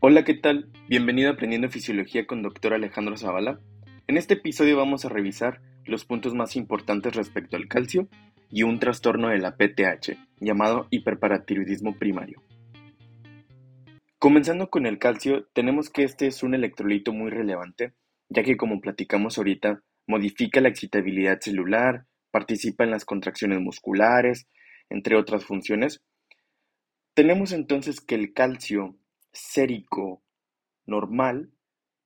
Hola, ¿qué tal? Bienvenido a Aprendiendo Fisiología con Dr. Alejandro Zavala. En este episodio vamos a revisar los puntos más importantes respecto al calcio y un trastorno de la PTH, llamado hiperparatiroidismo primario. Comenzando con el calcio, tenemos que este es un electrolito muy relevante, ya que como platicamos ahorita, modifica la excitabilidad celular, participa en las contracciones musculares, entre otras funciones. Tenemos entonces que el calcio sérico normal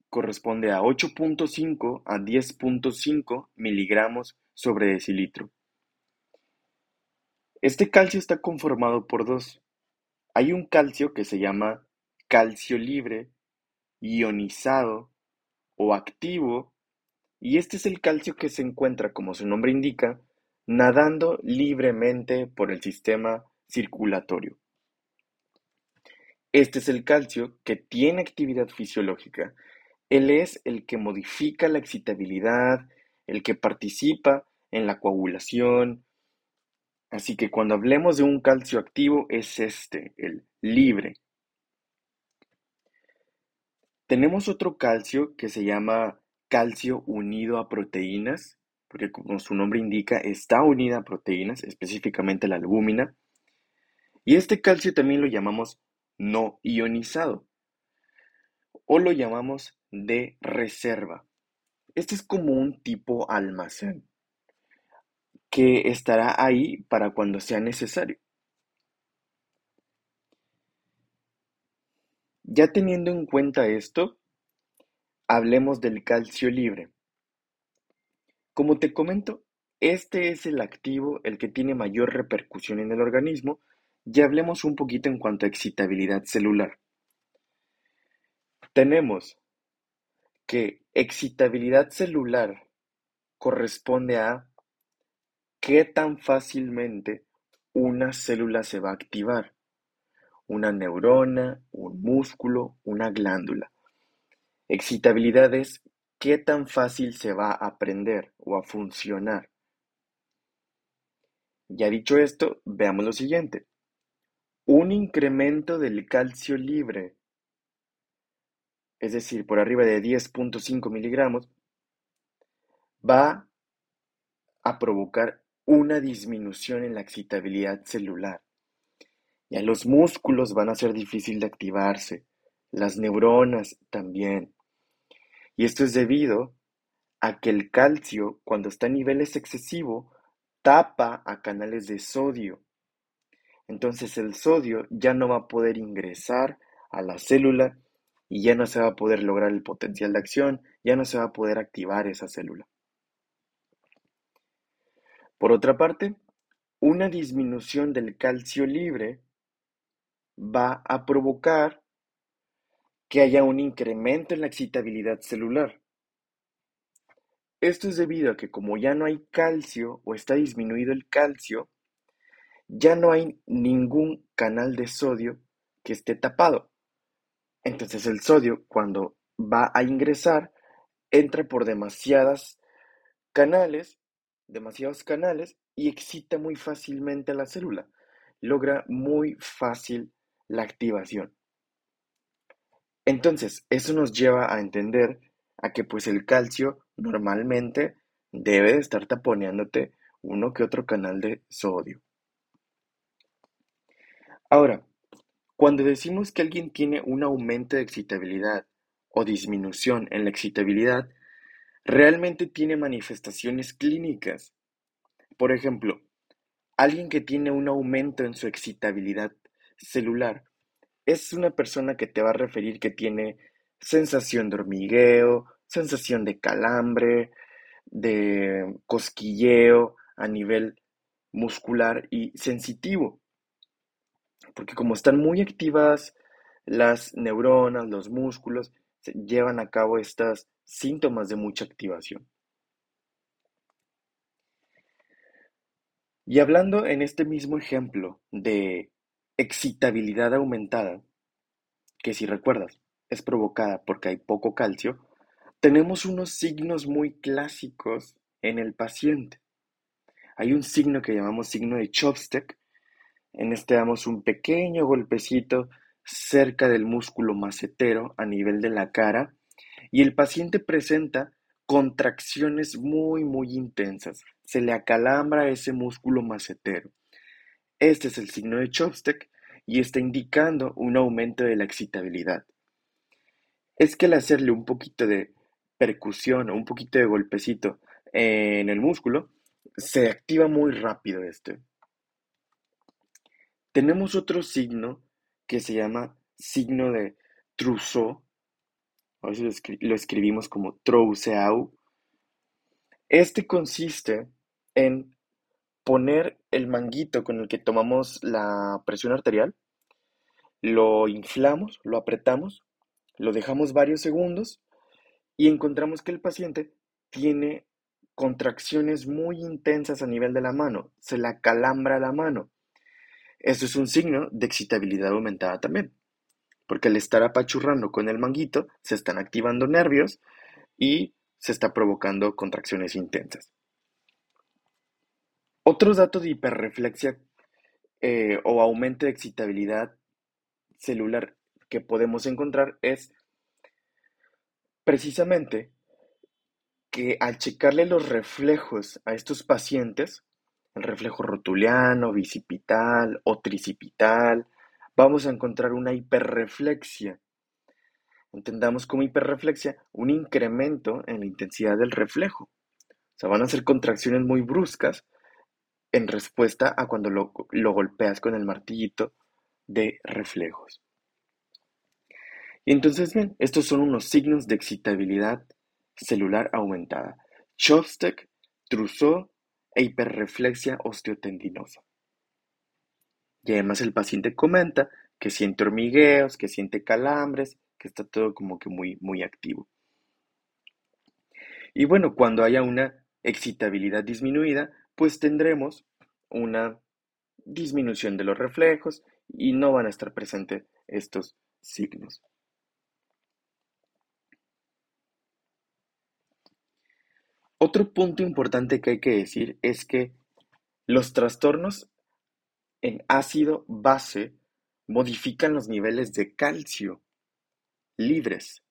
corresponde a 8.5 a 10.5 miligramos sobre decilitro. Este calcio está conformado por dos. Hay un calcio que se llama calcio libre, ionizado o activo, y este es el calcio que se encuentra, como su nombre indica, nadando libremente por el sistema circulatorio. Este es el calcio que tiene actividad fisiológica. Él es el que modifica la excitabilidad, el que participa en la coagulación. Así que cuando hablemos de un calcio activo es este, el libre. Tenemos otro calcio que se llama calcio unido a proteínas, porque como su nombre indica, está unida a proteínas, específicamente la albúmina. Y este calcio también lo llamamos no ionizado o lo llamamos de reserva. Este es como un tipo almacén que estará ahí para cuando sea necesario. Ya teniendo en cuenta esto, hablemos del calcio libre. Como te comento, este es el activo, el que tiene mayor repercusión en el organismo, y hablemos un poquito en cuanto a excitabilidad celular. Tenemos que excitabilidad celular corresponde a qué tan fácilmente una célula se va a activar una neurona, un músculo, una glándula. Excitabilidad es qué tan fácil se va a aprender o a funcionar. Ya dicho esto, veamos lo siguiente. Un incremento del calcio libre, es decir, por arriba de 10.5 miligramos, va a provocar una disminución en la excitabilidad celular. Ya los músculos van a ser difícil de activarse, las neuronas también. Y esto es debido a que el calcio, cuando está a niveles excesivos, tapa a canales de sodio. Entonces el sodio ya no va a poder ingresar a la célula y ya no se va a poder lograr el potencial de acción, ya no se va a poder activar esa célula. Por otra parte, una disminución del calcio libre va a provocar que haya un incremento en la excitabilidad celular. Esto es debido a que como ya no hay calcio o está disminuido el calcio, ya no hay ningún canal de sodio que esté tapado. Entonces el sodio cuando va a ingresar entra por demasiadas canales, demasiados canales y excita muy fácilmente a la célula. Logra muy fácil la activación. Entonces, eso nos lleva a entender a que pues el calcio normalmente debe de estar taponeándote uno que otro canal de sodio. Ahora, cuando decimos que alguien tiene un aumento de excitabilidad o disminución en la excitabilidad, realmente tiene manifestaciones clínicas. Por ejemplo, alguien que tiene un aumento en su excitabilidad celular. Es una persona que te va a referir que tiene sensación de hormigueo, sensación de calambre, de cosquilleo a nivel muscular y sensitivo. Porque como están muy activas las neuronas, los músculos, se llevan a cabo estos síntomas de mucha activación. Y hablando en este mismo ejemplo de excitabilidad aumentada, que si recuerdas es provocada porque hay poco calcio, tenemos unos signos muy clásicos en el paciente. Hay un signo que llamamos signo de Chopstick. En este damos un pequeño golpecito cerca del músculo macetero a nivel de la cara y el paciente presenta contracciones muy, muy intensas. Se le acalambra ese músculo macetero. Este es el signo de Chopstick y está indicando un aumento de la excitabilidad. Es que al hacerle un poquito de percusión o un poquito de golpecito en el músculo, se activa muy rápido este. Tenemos otro signo que se llama signo de Trousseau, a veces lo, escribimos como Trousseau. Este consiste en poner el manguito con el que tomamos la presión arterial, lo inflamos, lo apretamos, lo dejamos varios segundos y encontramos que el paciente tiene contracciones muy intensas a nivel de la mano, se la calambra la mano. Esto es un signo de excitabilidad aumentada también, porque al estar apachurrando con el manguito se están activando nervios y se está provocando contracciones intensas. Otros datos de hiperreflexia eh, o aumento de excitabilidad celular que podemos encontrar es precisamente que al checarle los reflejos a estos pacientes, el reflejo rotuliano, bicipital o tricipital, vamos a encontrar una hiperreflexia. Entendamos como hiperreflexia un incremento en la intensidad del reflejo. O sea, van a ser contracciones muy bruscas en respuesta a cuando lo, lo golpeas con el martillito de reflejos. Y entonces, bien, estos son unos signos de excitabilidad celular aumentada. Chopstick, Trousseau e hiperreflexia osteotendinosa. Y además el paciente comenta que siente hormigueos, que siente calambres, que está todo como que muy, muy activo. Y bueno, cuando haya una excitabilidad disminuida, pues tendremos una disminución de los reflejos y no van a estar presentes estos signos. Otro punto importante que hay que decir es que los trastornos en ácido base modifican los niveles de calcio libres.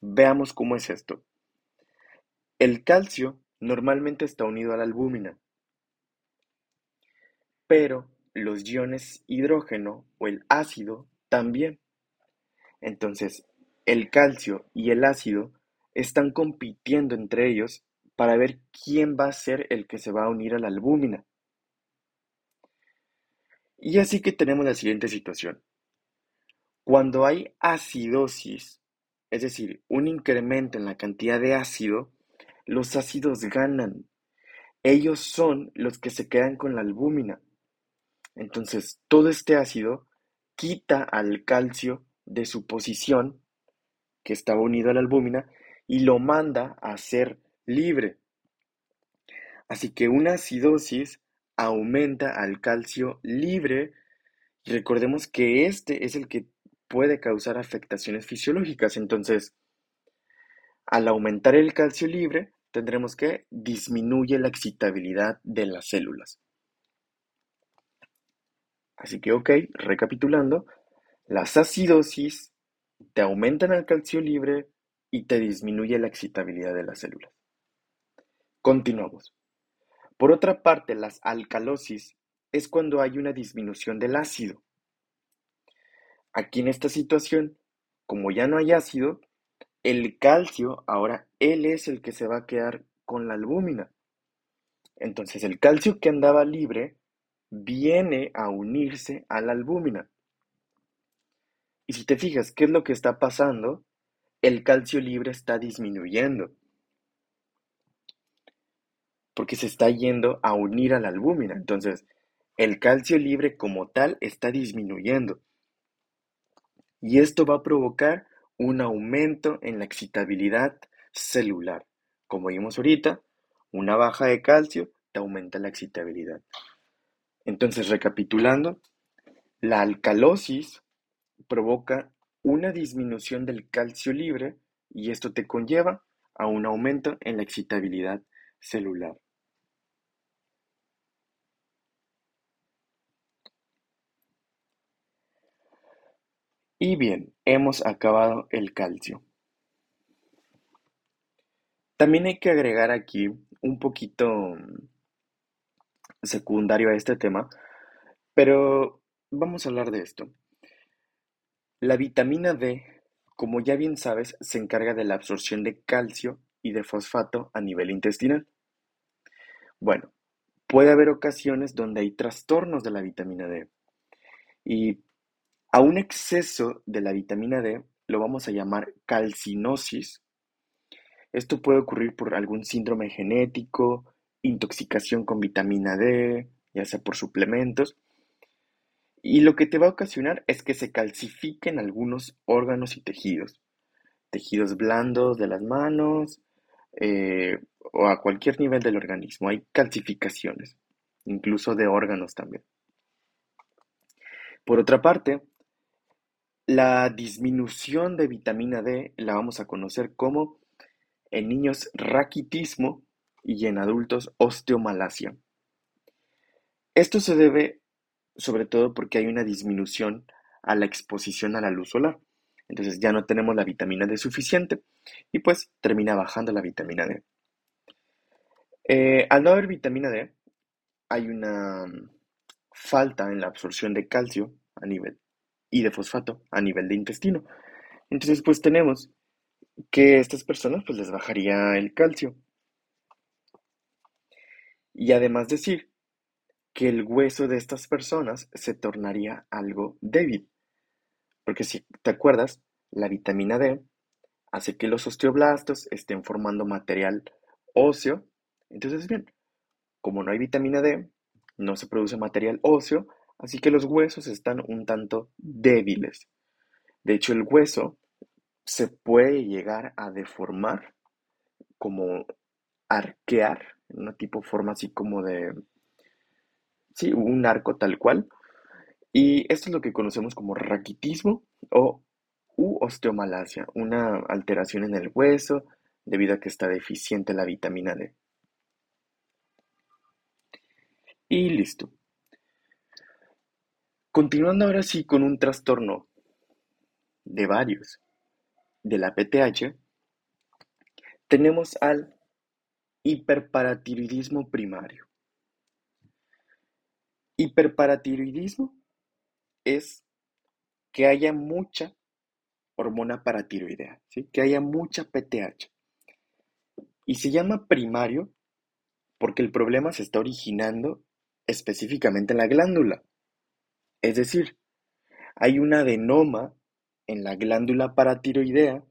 Veamos cómo es esto. El calcio normalmente está unido a la albúmina, pero los iones hidrógeno o el ácido también. Entonces, el calcio y el ácido están compitiendo entre ellos para ver quién va a ser el que se va a unir a la albúmina. Y así que tenemos la siguiente situación. Cuando hay acidosis, es decir, un incremento en la cantidad de ácido, los ácidos ganan. Ellos son los que se quedan con la albúmina. Entonces, todo este ácido quita al calcio de su posición, que estaba unido a la albúmina, y lo manda a ser libre. Así que una acidosis aumenta al calcio libre y recordemos que este es el que puede causar afectaciones fisiológicas. Entonces, al aumentar el calcio libre, tendremos que disminuye la excitabilidad de las células. Así que, ok, recapitulando, las acidosis te aumentan el calcio libre, y te disminuye la excitabilidad de las células. Continuamos. Por otra parte, las alcalosis es cuando hay una disminución del ácido. Aquí en esta situación, como ya no hay ácido, el calcio, ahora él es el que se va a quedar con la albúmina. Entonces el calcio que andaba libre viene a unirse a la albúmina. Y si te fijas, ¿qué es lo que está pasando? El calcio libre está disminuyendo porque se está yendo a unir a la albúmina. Entonces, el calcio libre como tal está disminuyendo. Y esto va a provocar un aumento en la excitabilidad celular. Como vimos ahorita, una baja de calcio te aumenta la excitabilidad. Entonces, recapitulando, la alcalosis provoca una disminución del calcio libre y esto te conlleva a un aumento en la excitabilidad celular. Y bien, hemos acabado el calcio. También hay que agregar aquí un poquito mm, secundario a este tema, pero vamos a hablar de esto. La vitamina D, como ya bien sabes, se encarga de la absorción de calcio y de fosfato a nivel intestinal. Bueno, puede haber ocasiones donde hay trastornos de la vitamina D. Y a un exceso de la vitamina D lo vamos a llamar calcinosis esto puede ocurrir por algún síndrome genético, intoxicación con vitamina D, ya sea por suplementos. Y lo que te va a ocasionar es que se calcifiquen algunos órganos y tejidos. Tejidos blandos de las manos eh, o a cualquier nivel del organismo. Hay calcificaciones, incluso de órganos también. Por otra parte, la disminución de vitamina D la vamos a conocer como en niños raquitismo y en adultos osteomalacia. Esto se debe sobre todo porque hay una disminución a la exposición a la luz solar. Entonces ya no tenemos la vitamina D suficiente y pues termina bajando la vitamina D. Eh, al no haber vitamina D, hay una falta en la absorción de calcio a nivel y de fosfato a nivel de intestino. Entonces pues tenemos que estas personas pues les bajaría el calcio. Y además decir que el hueso de estas personas se tornaría algo débil. Porque si te acuerdas, la vitamina D hace que los osteoblastos estén formando material óseo. Entonces, bien, como no hay vitamina D, no se produce material óseo, así que los huesos están un tanto débiles. De hecho, el hueso se puede llegar a deformar, como arquear, una tipo forma así como de, sí, un arco tal cual. Y esto es lo que conocemos como raquitismo o u osteomalacia, una alteración en el hueso debido a que está deficiente la vitamina D. Y listo. Continuando ahora sí con un trastorno de varios de la PTH, tenemos al hiperparatiroidismo primario. Hiperparatiroidismo es que haya mucha hormona paratiroidea, ¿sí? que haya mucha PTH. Y se llama primario porque el problema se está originando específicamente en la glándula. Es decir, hay un adenoma en la glándula paratiroidea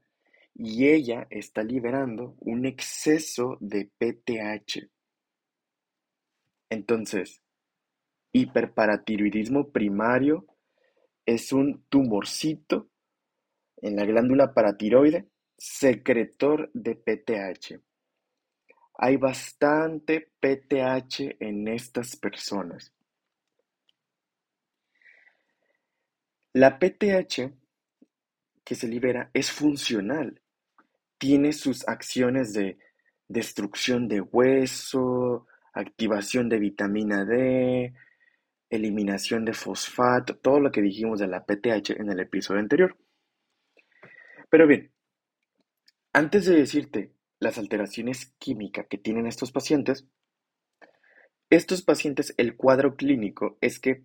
y ella está liberando un exceso de PTH. Entonces, hiperparatiroidismo primario es un tumorcito en la glándula paratiroide secretor de PTH. Hay bastante PTH en estas personas. La PTH que se libera es funcional. Tiene sus acciones de destrucción de hueso, activación de vitamina D, eliminación de fosfato, todo lo que dijimos de la PTH en el episodio anterior. Pero bien, antes de decirte las alteraciones químicas que tienen estos pacientes, estos pacientes, el cuadro clínico es que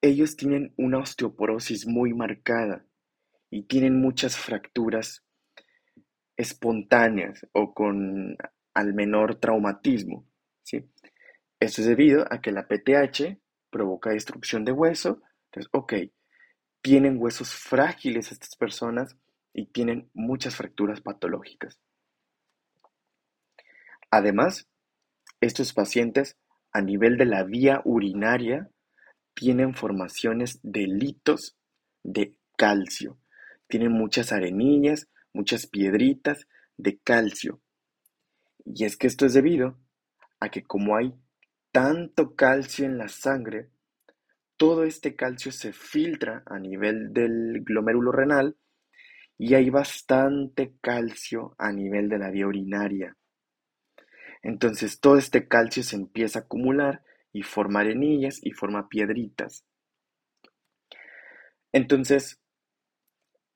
ellos tienen una osteoporosis muy marcada y tienen muchas fracturas espontáneas o con al menor traumatismo. ¿sí? Esto es debido a que la PTH provoca destrucción de hueso. Entonces, ok, tienen huesos frágiles estas personas y tienen muchas fracturas patológicas. Además, estos pacientes a nivel de la vía urinaria tienen formaciones de litos de calcio tienen muchas arenillas, muchas piedritas de calcio. Y es que esto es debido a que como hay tanto calcio en la sangre, todo este calcio se filtra a nivel del glomérulo renal y hay bastante calcio a nivel de la vía urinaria. Entonces todo este calcio se empieza a acumular y forma arenillas y forma piedritas. Entonces,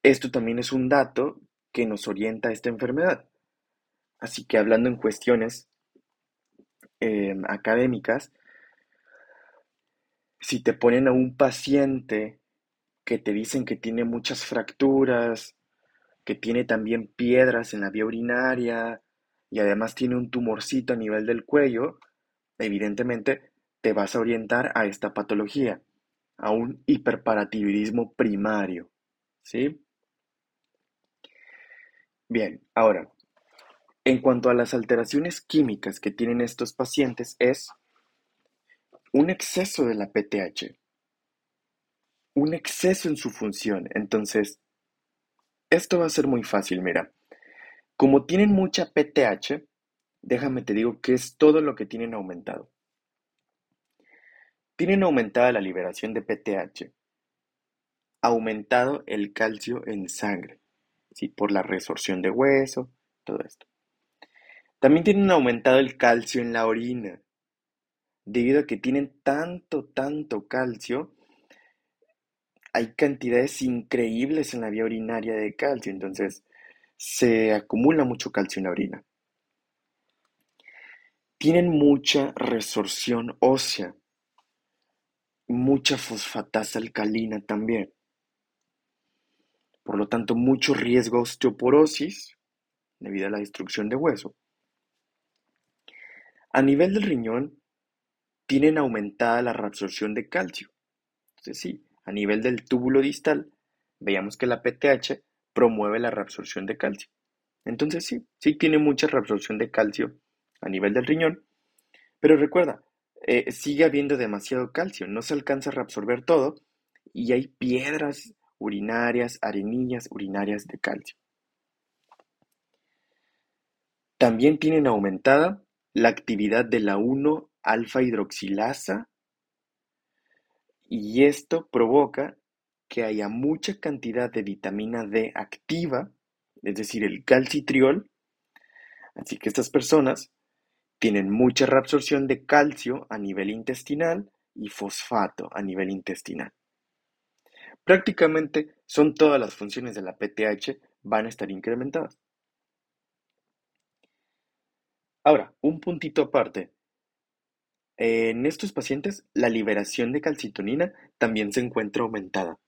esto también es un dato que nos orienta a esta enfermedad. Así que hablando en cuestiones académicas, si te ponen a un paciente que te dicen que tiene muchas fracturas, que tiene también piedras en la vía urinaria y además tiene un tumorcito a nivel del cuello, evidentemente te vas a orientar a esta patología, a un hiperparatiroidismo primario. ¿Sí? Bien, ahora, en cuanto a las alteraciones químicas que tienen estos pacientes es un exceso de la PTH, un exceso en su función. Entonces, esto va a ser muy fácil, mira. Como tienen mucha PTH, déjame te digo que es todo lo que tienen aumentado. Tienen aumentada la liberación de PTH, aumentado el calcio en sangre, ¿sí? por la resorción de hueso, todo esto. También tienen aumentado el calcio en la orina, debido a que tienen tanto, tanto calcio, hay cantidades increíbles en la vía urinaria de calcio, entonces se acumula mucho calcio en la orina. Tienen mucha resorción ósea, mucha fosfatasa alcalina también. Por lo tanto, mucho riesgo de osteoporosis debido a la destrucción de hueso. A nivel del riñón, tienen aumentada la reabsorción de calcio. Entonces, sí, a nivel del túbulo distal, veíamos que la PTH promueve la reabsorción de calcio. Entonces, sí, sí tiene mucha reabsorción de calcio a nivel del riñón. Pero recuerda, eh, sigue habiendo demasiado calcio, no se alcanza a reabsorber todo y hay piedras urinarias, arenillas urinarias de calcio. También tienen aumentada la actividad de la 1-alfa hidroxilasa y esto provoca que haya mucha cantidad de vitamina D activa, es decir, el calcitriol. Así que estas personas tienen mucha reabsorción de calcio a nivel intestinal y fosfato a nivel intestinal. Prácticamente son todas las funciones de la PTH van a estar incrementadas. Ahora, un puntito aparte. En estos pacientes, la liberación de calcitonina también se encuentra aumentada.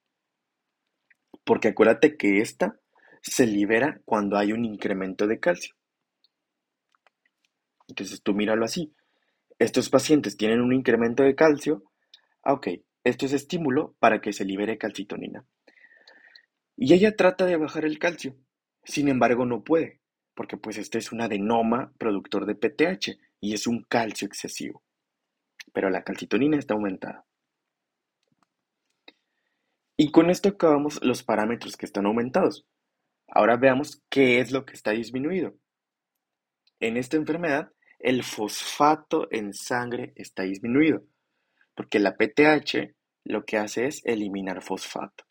Porque acuérdate que esta se libera cuando hay un incremento de calcio. Entonces tú míralo así. Estos pacientes tienen un incremento de calcio. Ah, ok, esto es estímulo para que se libere calcitonina. Y ella trata de bajar el calcio. Sin embargo, no puede, porque pues este es un adenoma productor de PTH y es un calcio excesivo. Pero la calcitonina está aumentada. Y con esto acabamos los parámetros que están aumentados. Ahora veamos qué es lo que está disminuido. En esta enfermedad el fosfato en sangre está disminuido, porque la PTH lo que hace es eliminar fosfato.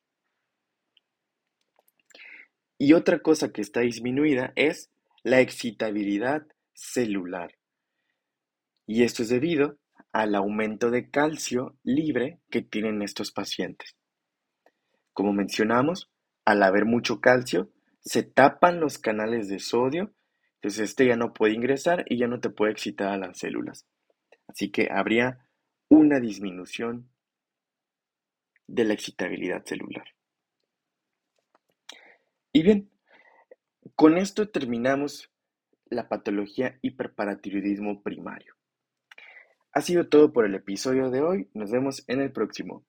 Y otra cosa que está disminuida es la excitabilidad celular. Y esto es debido al aumento de calcio libre que tienen estos pacientes. Como mencionamos, al haber mucho calcio, se tapan los canales de sodio entonces este ya no puede ingresar y ya no te puede excitar a las células. Así que habría una disminución de la excitabilidad celular. Y bien, con esto terminamos la patología hiperparatiroidismo primario. Ha sido todo por el episodio de hoy. Nos vemos en el próximo.